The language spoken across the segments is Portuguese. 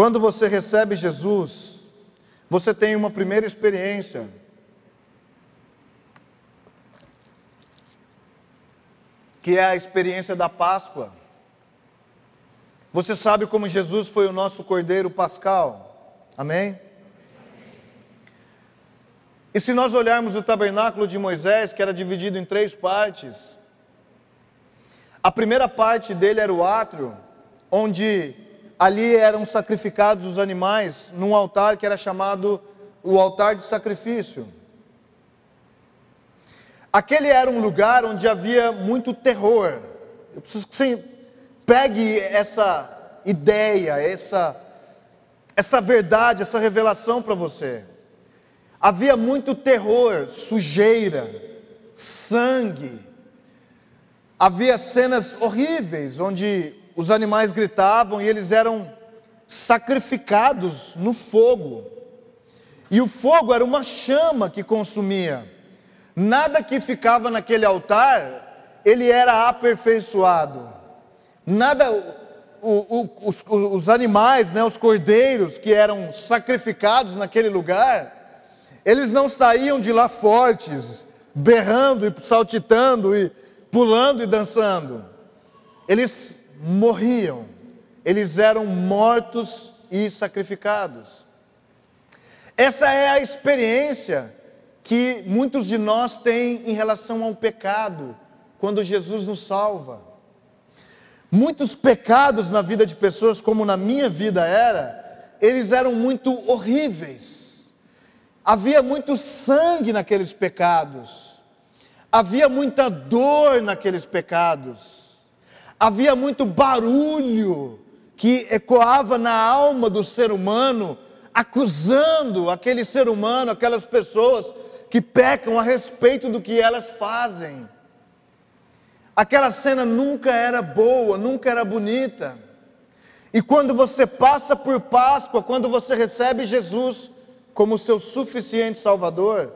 Quando você recebe Jesus, você tem uma primeira experiência. Que é a experiência da Páscoa. Você sabe como Jesus foi o nosso cordeiro pascal? Amém? E se nós olharmos o tabernáculo de Moisés, que era dividido em três partes, a primeira parte dele era o átrio, onde ali eram sacrificados os animais num altar que era chamado o altar de sacrifício. Aquele era um lugar onde havia muito terror. Eu preciso que você Pegue essa ideia, essa, essa verdade, essa revelação para você. Havia muito terror, sujeira, sangue. Havia cenas horríveis onde os animais gritavam e eles eram sacrificados no fogo. E o fogo era uma chama que consumia. Nada que ficava naquele altar, ele era aperfeiçoado. Nada, o, o, os, os animais, né, os cordeiros que eram sacrificados naquele lugar, eles não saíam de lá fortes, berrando e saltitando e pulando e dançando. Eles morriam, eles eram mortos e sacrificados. Essa é a experiência que muitos de nós têm em relação ao pecado, quando Jesus nos salva. Muitos pecados na vida de pessoas, como na minha vida era, eles eram muito horríveis. Havia muito sangue naqueles pecados. Havia muita dor naqueles pecados. Havia muito barulho que ecoava na alma do ser humano, acusando aquele ser humano, aquelas pessoas que pecam a respeito do que elas fazem. Aquela cena nunca era boa, nunca era bonita. E quando você passa por Páscoa, quando você recebe Jesus como seu suficiente Salvador,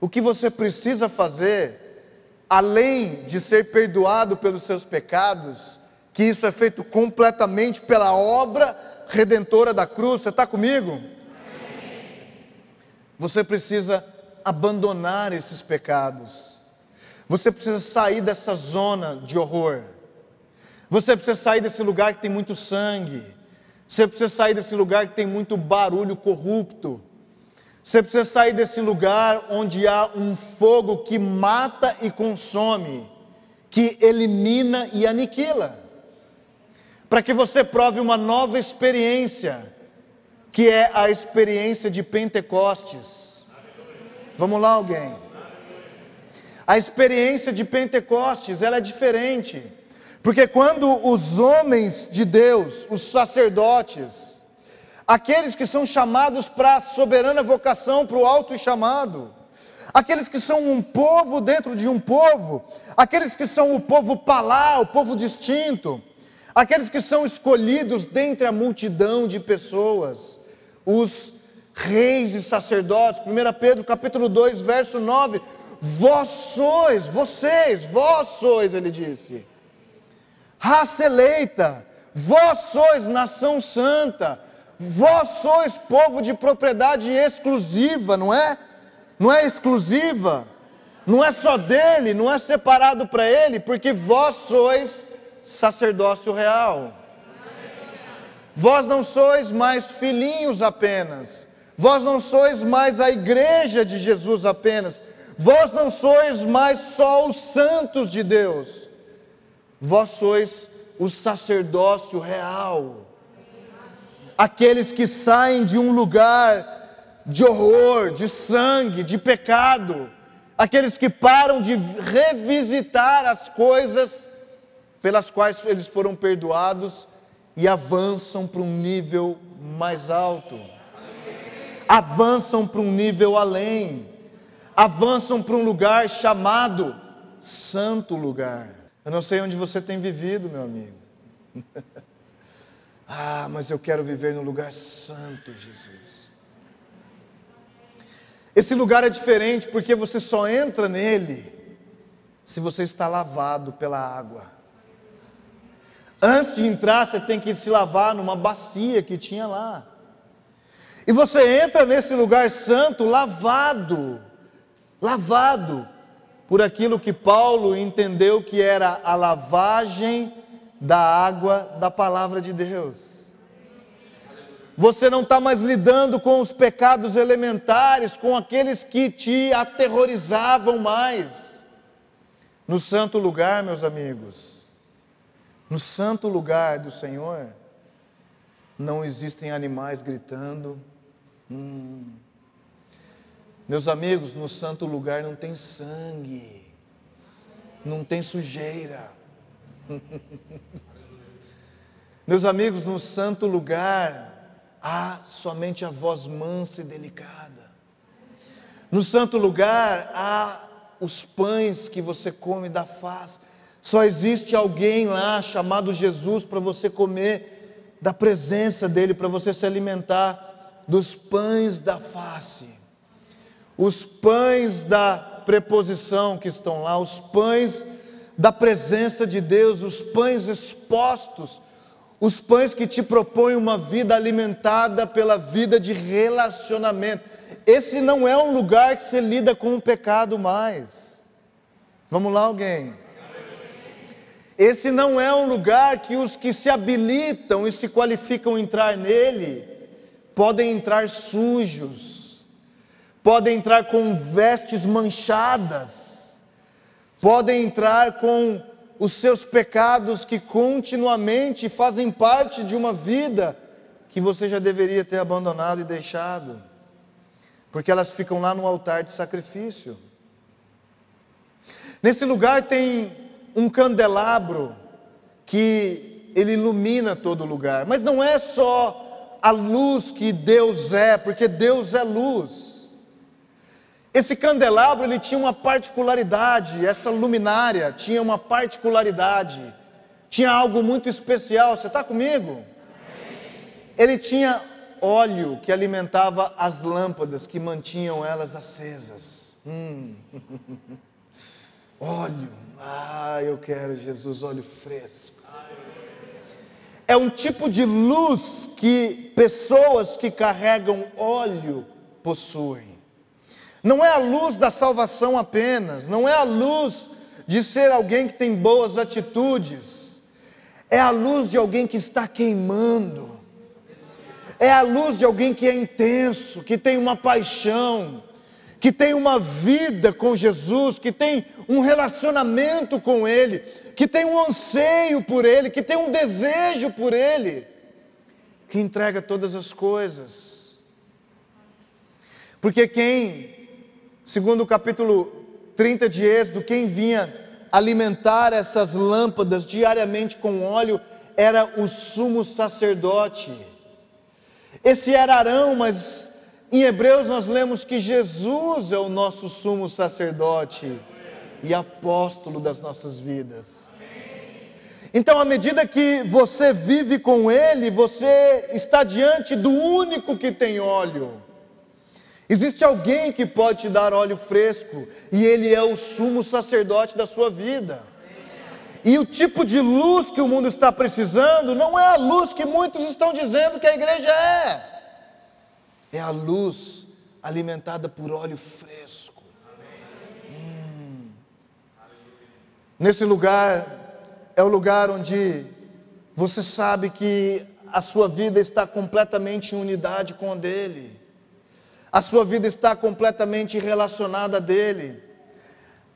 o que você precisa fazer, além de ser perdoado pelos seus pecados, que isso é feito completamente pela obra redentora da cruz, você está comigo? Você precisa abandonar esses pecados você precisa sair dessa zona de horror. Você precisa sair desse lugar que tem muito sangue. Você precisa sair desse lugar que tem muito barulho corrupto. Você precisa sair desse lugar onde há um fogo que mata e consome, que elimina e aniquila. Para que você prove uma nova experiência, que é a experiência de Pentecostes. Vamos lá, alguém. A experiência de Pentecostes, ela é diferente. Porque quando os homens de Deus, os sacerdotes, aqueles que são chamados para a soberana vocação, para o alto chamado, aqueles que são um povo dentro de um povo, aqueles que são o povo palá, o povo distinto, aqueles que são escolhidos dentre a multidão de pessoas, os reis e sacerdotes, 1 Pedro capítulo 2, verso 9, Vós sois, vocês, vós sois, ele disse, raça eleita, vós sois nação santa, vós sois povo de propriedade exclusiva, não é? Não é exclusiva, não é só dele, não é separado para ele, porque vós sois sacerdócio real. Vós não sois mais filhinhos apenas, vós não sois mais a igreja de Jesus apenas, Vós não sois mais só os santos de Deus, vós sois o sacerdócio real. Aqueles que saem de um lugar de horror, de sangue, de pecado, aqueles que param de revisitar as coisas pelas quais eles foram perdoados e avançam para um nível mais alto, avançam para um nível além avançam para um lugar chamado Santo Lugar. Eu não sei onde você tem vivido, meu amigo. ah, mas eu quero viver no lugar santo, Jesus. Esse lugar é diferente porque você só entra nele se você está lavado pela água. Antes de entrar, você tem que se lavar numa bacia que tinha lá. E você entra nesse lugar santo lavado, lavado por aquilo que Paulo entendeu que era a lavagem da água da palavra de Deus. Você não está mais lidando com os pecados elementares, com aqueles que te aterrorizavam mais. No santo lugar, meus amigos, no santo lugar do Senhor, não existem animais gritando, Hum. Meus amigos, no santo lugar não tem sangue, não tem sujeira. Meus amigos, no santo lugar há somente a voz mansa e delicada. No santo lugar há os pães que você come da face. Só existe alguém lá chamado Jesus para você comer da presença dele, para você se alimentar dos pães da face, os pães da preposição que estão lá, os pães da presença de Deus, os pães expostos, os pães que te propõem uma vida alimentada pela vida de relacionamento. Esse não é um lugar que você lida com o pecado mais. Vamos lá, alguém? Esse não é um lugar que os que se habilitam e se qualificam entrar nele podem entrar sujos, podem entrar com vestes manchadas, podem entrar com os seus pecados que continuamente fazem parte de uma vida que você já deveria ter abandonado e deixado, porque elas ficam lá no altar de sacrifício. Nesse lugar tem um candelabro que ele ilumina todo lugar, mas não é só a luz que Deus é, porque Deus é luz. Esse candelabro ele tinha uma particularidade, essa luminária tinha uma particularidade, tinha algo muito especial. Você está comigo? Ele tinha óleo que alimentava as lâmpadas que mantinham elas acesas. Hum. óleo, ah, eu quero Jesus, óleo fresco é um tipo de luz que pessoas que carregam óleo possuem. Não é a luz da salvação apenas, não é a luz de ser alguém que tem boas atitudes, é a luz de alguém que está queimando, é a luz de alguém que é intenso, que tem uma paixão, que tem uma vida com Jesus, que tem um relacionamento com Ele, que tem um anseio por Ele, que tem um desejo por Ele, que entrega todas as coisas. Porque quem, segundo o capítulo 30 de Êxodo, quem vinha alimentar essas lâmpadas diariamente com óleo era o sumo sacerdote. Esse era Arão, mas em Hebreus nós lemos que Jesus é o nosso sumo sacerdote e apóstolo das nossas vidas. Então, à medida que você vive com Ele, você está diante do único que tem óleo. Existe alguém que pode te dar óleo fresco, e Ele é o sumo sacerdote da sua vida. E o tipo de luz que o mundo está precisando não é a luz que muitos estão dizendo que a igreja é, é a luz alimentada por óleo fresco. Hum. Nesse lugar é o lugar onde você sabe que a sua vida está completamente em unidade com a dele, a sua vida está completamente relacionada a dele.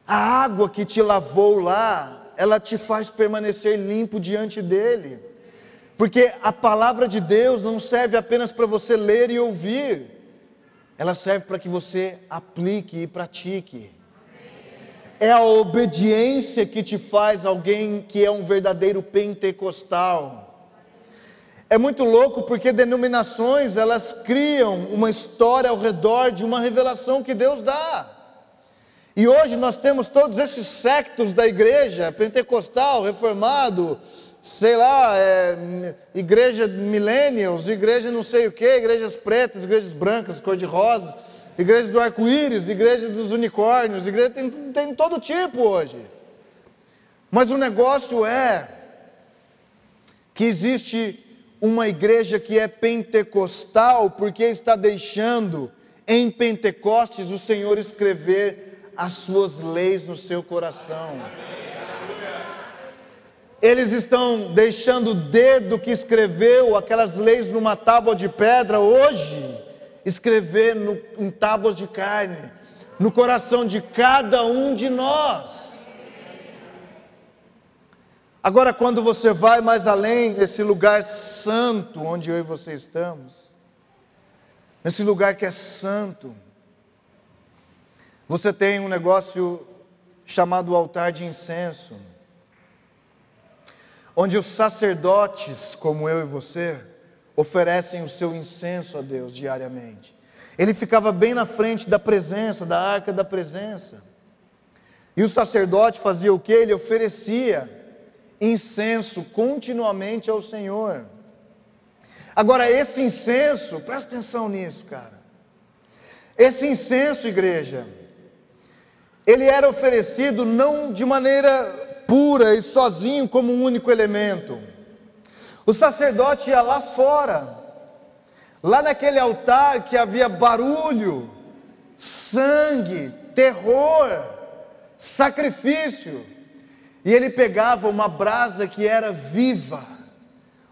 A água que te lavou lá, ela te faz permanecer limpo diante dele, porque a palavra de Deus não serve apenas para você ler e ouvir, ela serve para que você aplique e pratique é a obediência que te faz alguém que é um verdadeiro pentecostal. É muito louco porque denominações elas criam uma história ao redor de uma revelação que Deus dá. E hoje nós temos todos esses sectos da igreja, pentecostal, reformado, sei lá, é, igreja millennials, igreja não sei o que, igrejas pretas, igrejas brancas, cor-de-rosas igreja do arco-íris, igreja dos unicórnios, igreja tem, tem todo tipo hoje. Mas o negócio é que existe uma igreja que é pentecostal porque está deixando em Pentecostes o Senhor escrever as suas leis no seu coração. Eles estão deixando o dedo que escreveu aquelas leis numa tábua de pedra hoje, escrever no, em tábuas de carne, no coração de cada um de nós. Agora, quando você vai mais além nesse lugar santo onde eu e você estamos, nesse lugar que é santo, você tem um negócio chamado altar de incenso, onde os sacerdotes, como eu e você, oferecem o seu incenso a Deus diariamente. Ele ficava bem na frente da presença, da arca da presença. E o sacerdote fazia o que? Ele oferecia incenso continuamente ao Senhor. Agora, esse incenso, presta atenção nisso, cara. Esse incenso, igreja, ele era oferecido não de maneira pura e sozinho como um único elemento. O sacerdote ia lá fora, lá naquele altar que havia barulho, sangue, terror, sacrifício. E ele pegava uma brasa que era viva,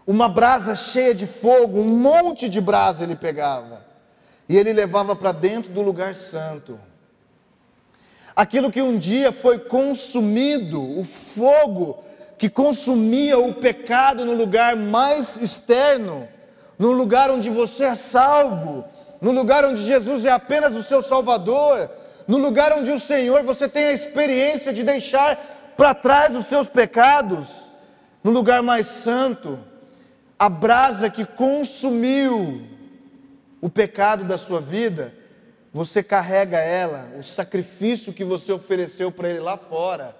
uma brasa cheia de fogo, um monte de brasa ele pegava, e ele levava para dentro do lugar santo. Aquilo que um dia foi consumido, o fogo que consumia o pecado no lugar mais externo, no lugar onde você é salvo, no lugar onde Jesus é apenas o seu Salvador, no lugar onde o Senhor você tem a experiência de deixar para trás os seus pecados, no lugar mais santo, a brasa que consumiu o pecado da sua vida, você carrega ela, o sacrifício que você ofereceu para ele lá fora,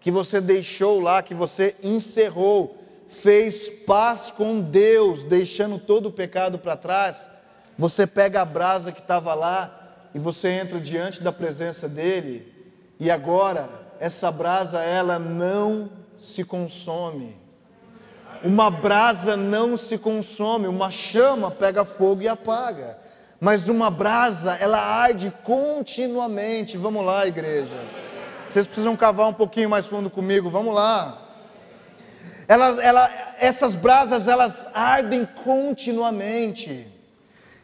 que você deixou lá, que você encerrou, fez paz com Deus, deixando todo o pecado para trás. Você pega a brasa que estava lá e você entra diante da presença dele, e agora essa brasa ela não se consome. Uma brasa não se consome, uma chama pega fogo e apaga. Mas uma brasa, ela arde continuamente. Vamos lá, igreja. Vocês precisam cavar um pouquinho mais fundo comigo, vamos lá. Ela, ela, essas brasas, elas ardem continuamente.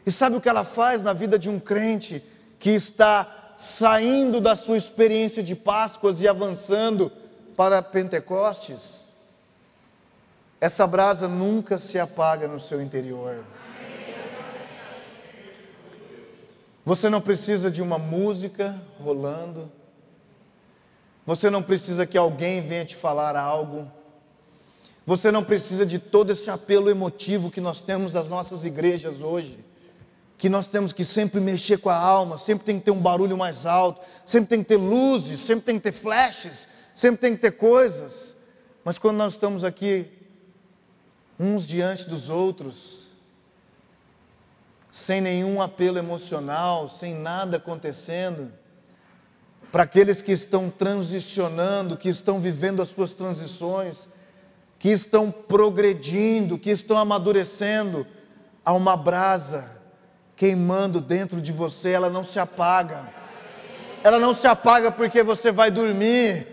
E sabe o que ela faz na vida de um crente que está saindo da sua experiência de Páscoas e avançando para Pentecostes, essa brasa nunca se apaga no seu interior. Você não precisa de uma música rolando, você não precisa que alguém venha te falar algo, você não precisa de todo esse apelo emotivo que nós temos das nossas igrejas hoje que nós temos que sempre mexer com a alma, sempre tem que ter um barulho mais alto, sempre tem que ter luzes, sempre tem que ter flashes, sempre tem que ter coisas. Mas quando nós estamos aqui, uns diante dos outros, sem nenhum apelo emocional, sem nada acontecendo, para aqueles que estão transicionando, que estão vivendo as suas transições, que estão progredindo, que estão amadurecendo, há uma brasa queimando dentro de você, ela não se apaga. Ela não se apaga porque você vai dormir.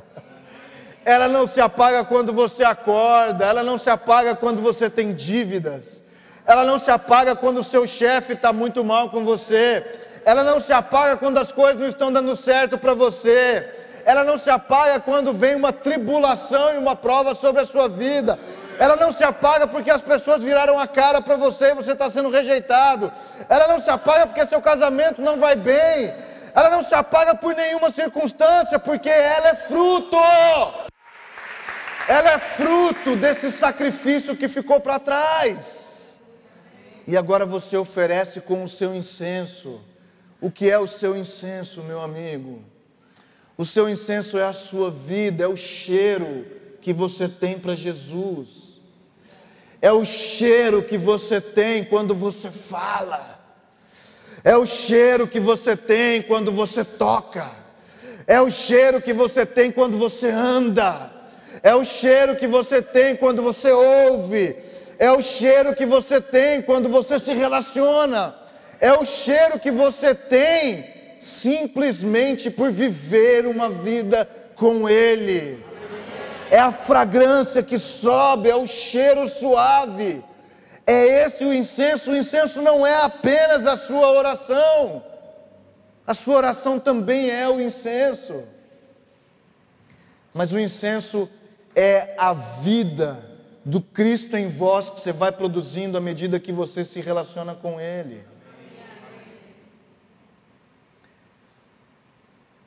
ela não se apaga quando você acorda, ela não se apaga quando você tem dívidas. Ela não se apaga quando o seu chefe está muito mal com você. Ela não se apaga quando as coisas não estão dando certo para você. Ela não se apaga quando vem uma tribulação e uma prova sobre a sua vida ela não se apaga porque as pessoas viraram a cara para você e você está sendo rejeitado, ela não se apaga porque seu casamento não vai bem, ela não se apaga por nenhuma circunstância, porque ela é fruto, ela é fruto desse sacrifício que ficou para trás, e agora você oferece com o seu incenso. O que é o seu incenso, meu amigo? O seu incenso é a sua vida, é o cheiro que você tem para Jesus é o cheiro que você tem quando você fala, é o cheiro que você tem quando você toca, é o cheiro que você tem quando você anda, é o cheiro que você tem quando você ouve, é o cheiro que você tem quando você se relaciona, é o cheiro que você tem simplesmente por viver uma vida com Ele. É a fragrância que sobe, é o cheiro suave. É esse o incenso. O incenso não é apenas a sua oração, a sua oração também é o incenso. Mas o incenso é a vida do Cristo em vós que você vai produzindo à medida que você se relaciona com Ele.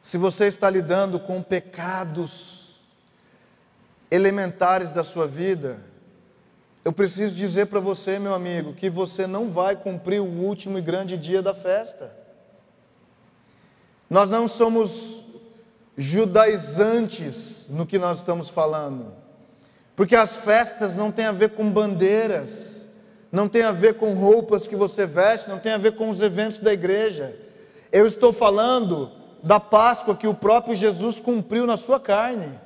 Se você está lidando com pecados elementares da sua vida, eu preciso dizer para você, meu amigo, que você não vai cumprir o último e grande dia da festa. Nós não somos judaizantes no que nós estamos falando, porque as festas não têm a ver com bandeiras, não tem a ver com roupas que você veste, não tem a ver com os eventos da igreja. Eu estou falando da Páscoa que o próprio Jesus cumpriu na sua carne.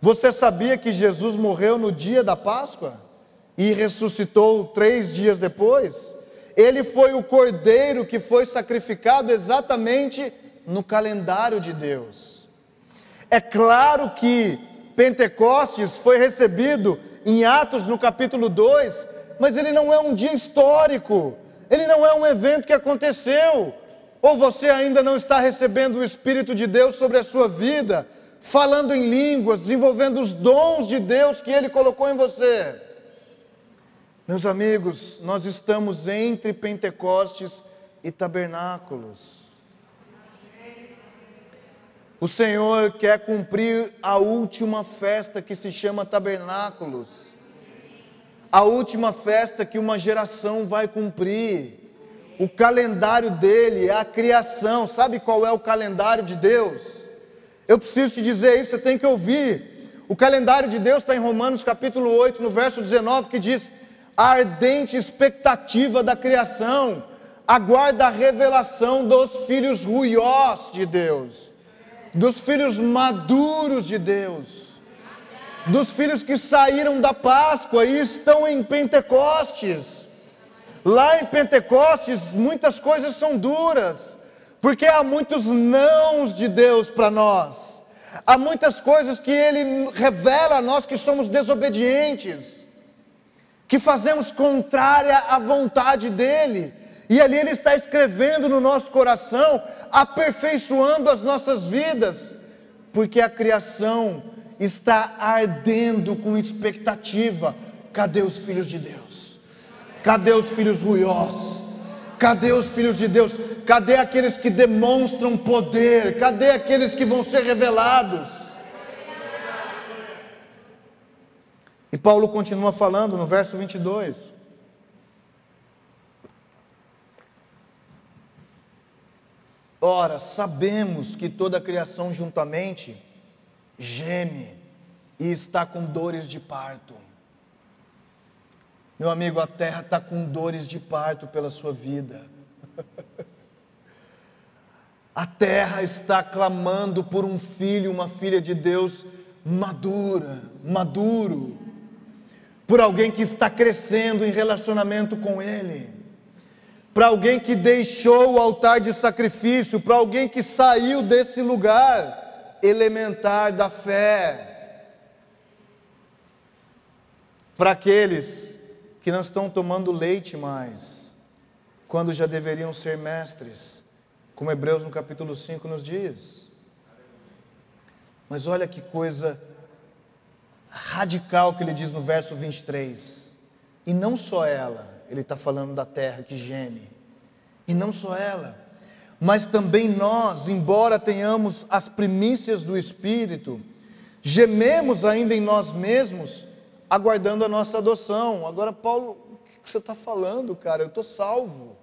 Você sabia que Jesus morreu no dia da Páscoa e ressuscitou três dias depois? Ele foi o cordeiro que foi sacrificado exatamente no calendário de Deus. É claro que Pentecostes foi recebido em Atos no capítulo 2, mas ele não é um dia histórico, ele não é um evento que aconteceu, ou você ainda não está recebendo o Espírito de Deus sobre a sua vida, falando em línguas, desenvolvendo os dons de Deus que Ele colocou em você? Meus amigos, nós estamos entre Pentecostes e tabernáculos. O Senhor quer cumprir a última festa que se chama tabernáculos. A última festa que uma geração vai cumprir o calendário dele é a criação. Sabe qual é o calendário de Deus? Eu preciso te dizer isso, você tem que ouvir. O calendário de Deus está em Romanos capítulo 8, no verso 19, que diz: a ardente expectativa da criação, aguarda a revelação dos filhos ruiós de Deus, dos filhos maduros de Deus, dos filhos que saíram da Páscoa e estão em Pentecostes. Lá em Pentecostes, muitas coisas são duras, porque há muitos nãos de Deus para nós. Há muitas coisas que Ele revela a nós que somos desobedientes, que fazemos contrária à vontade dEle. E ali Ele está escrevendo no nosso coração, aperfeiçoando as nossas vidas, porque a criação está ardendo com expectativa. Cadê os filhos de Deus? Cadê os filhos ruiós? Cadê os filhos de Deus? Cadê aqueles que demonstram poder? Cadê aqueles que vão ser revelados? E Paulo continua falando no verso 22. Ora, sabemos que toda a criação juntamente geme e está com dores de parto. Meu amigo, a terra está com dores de parto pela sua vida. A terra está clamando por um filho, uma filha de Deus madura, maduro, por alguém que está crescendo em relacionamento com Ele, para alguém que deixou o altar de sacrifício, para alguém que saiu desse lugar elementar da fé, para aqueles que não estão tomando leite mais, quando já deveriam ser mestres, como Hebreus no capítulo 5 nos diz. Mas olha que coisa radical que ele diz no verso 23. E não só ela, ele está falando da terra que geme, e não só ela, mas também nós, embora tenhamos as primícias do Espírito, gememos ainda em nós mesmos aguardando a nossa adoção. Agora, Paulo, o que você está falando, cara? Eu estou salvo.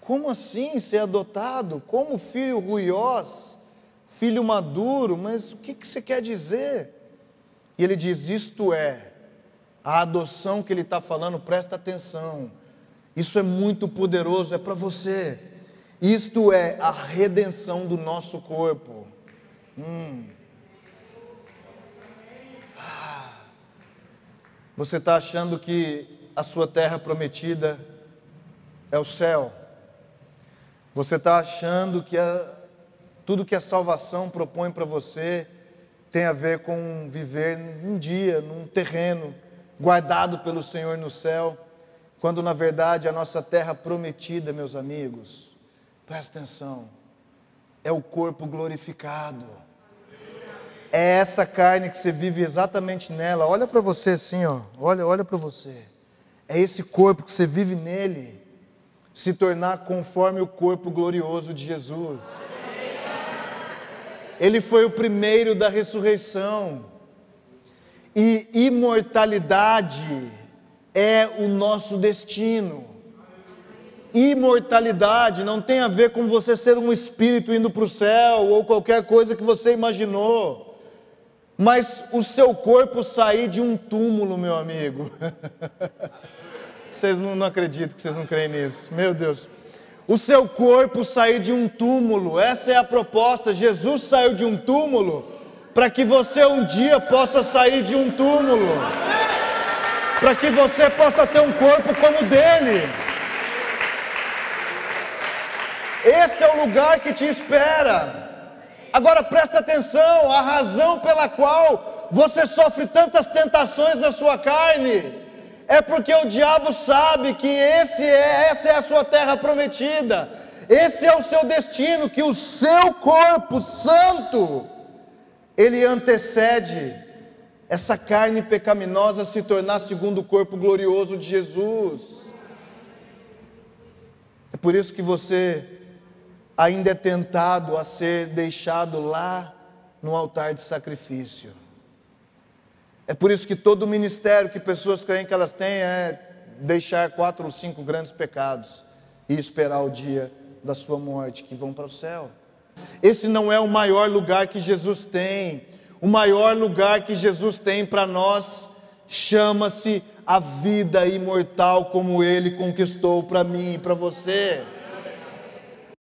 Como assim ser adotado? Como filho ruiós, filho maduro? Mas o que, que você quer dizer? E ele diz: Isto é, a adoção que ele está falando, presta atenção. Isso é muito poderoso, é para você. Isto é a redenção do nosso corpo. Hum. Você está achando que a sua terra prometida é o céu? Você está achando que a, tudo que a salvação propõe para você tem a ver com viver um dia, num terreno guardado pelo Senhor no céu, quando na verdade a nossa terra prometida, meus amigos, presta atenção, é o corpo glorificado. É essa carne que você vive exatamente nela. Olha para você assim, ó. Olha, olha para você. É esse corpo que você vive nele se tornar conforme o corpo glorioso de Jesus. Ele foi o primeiro da ressurreição. E imortalidade é o nosso destino. Imortalidade não tem a ver com você ser um espírito indo para o céu ou qualquer coisa que você imaginou, mas o seu corpo sair de um túmulo, meu amigo. Vocês não, não acreditam que vocês não creem nisso, meu Deus o seu corpo sair de um túmulo. Essa é a proposta. Jesus saiu de um túmulo para que você um dia possa sair de um túmulo. Para que você possa ter um corpo como o dele. Esse é o lugar que te espera. Agora presta atenção, a razão pela qual você sofre tantas tentações na sua carne é porque o diabo sabe que esse é, essa é a sua terra prometida, esse é o seu destino, que o seu corpo santo, ele antecede essa carne pecaminosa se tornar segundo o corpo glorioso de Jesus. É por isso que você ainda é tentado a ser deixado lá no altar de sacrifício. É por isso que todo ministério que pessoas creem que elas têm é deixar quatro ou cinco grandes pecados e esperar o dia da sua morte, que vão para o céu. Esse não é o maior lugar que Jesus tem. O maior lugar que Jesus tem para nós chama-se a vida imortal, como Ele conquistou para mim e para você.